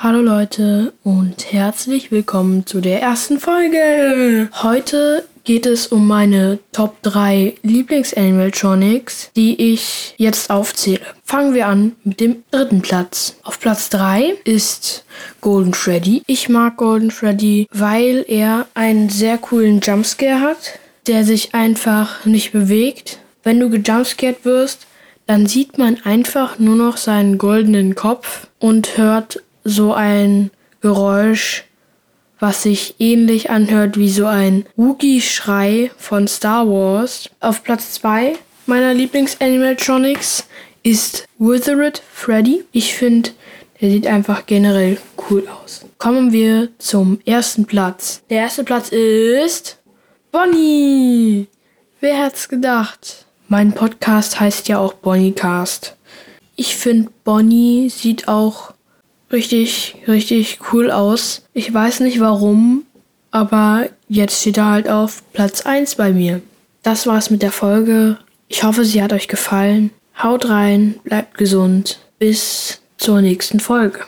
Hallo Leute und herzlich willkommen zu der ersten Folge. Heute geht es um meine Top 3 Lieblings-Animatronics, die ich jetzt aufzähle. Fangen wir an mit dem dritten Platz. Auf Platz 3 ist Golden Freddy. Ich mag Golden Freddy, weil er einen sehr coolen Jumpscare hat, der sich einfach nicht bewegt. Wenn du gejumpscared wirst, dann sieht man einfach nur noch seinen goldenen Kopf und hört so ein Geräusch, was sich ähnlich anhört wie so ein Wookie-Schrei von Star Wars. Auf Platz 2 meiner Lieblings-Animatronics ist Withered Freddy. Ich finde, der sieht einfach generell cool aus. Kommen wir zum ersten Platz. Der erste Platz ist Bonnie. Wer hat's gedacht? Mein Podcast heißt ja auch Bonniecast. Ich finde, Bonnie sieht auch richtig, richtig cool aus. Ich weiß nicht warum, aber jetzt steht er halt auf Platz 1 bei mir. Das war's mit der Folge. Ich hoffe, sie hat euch gefallen. Haut rein, bleibt gesund. Bis zur nächsten Folge.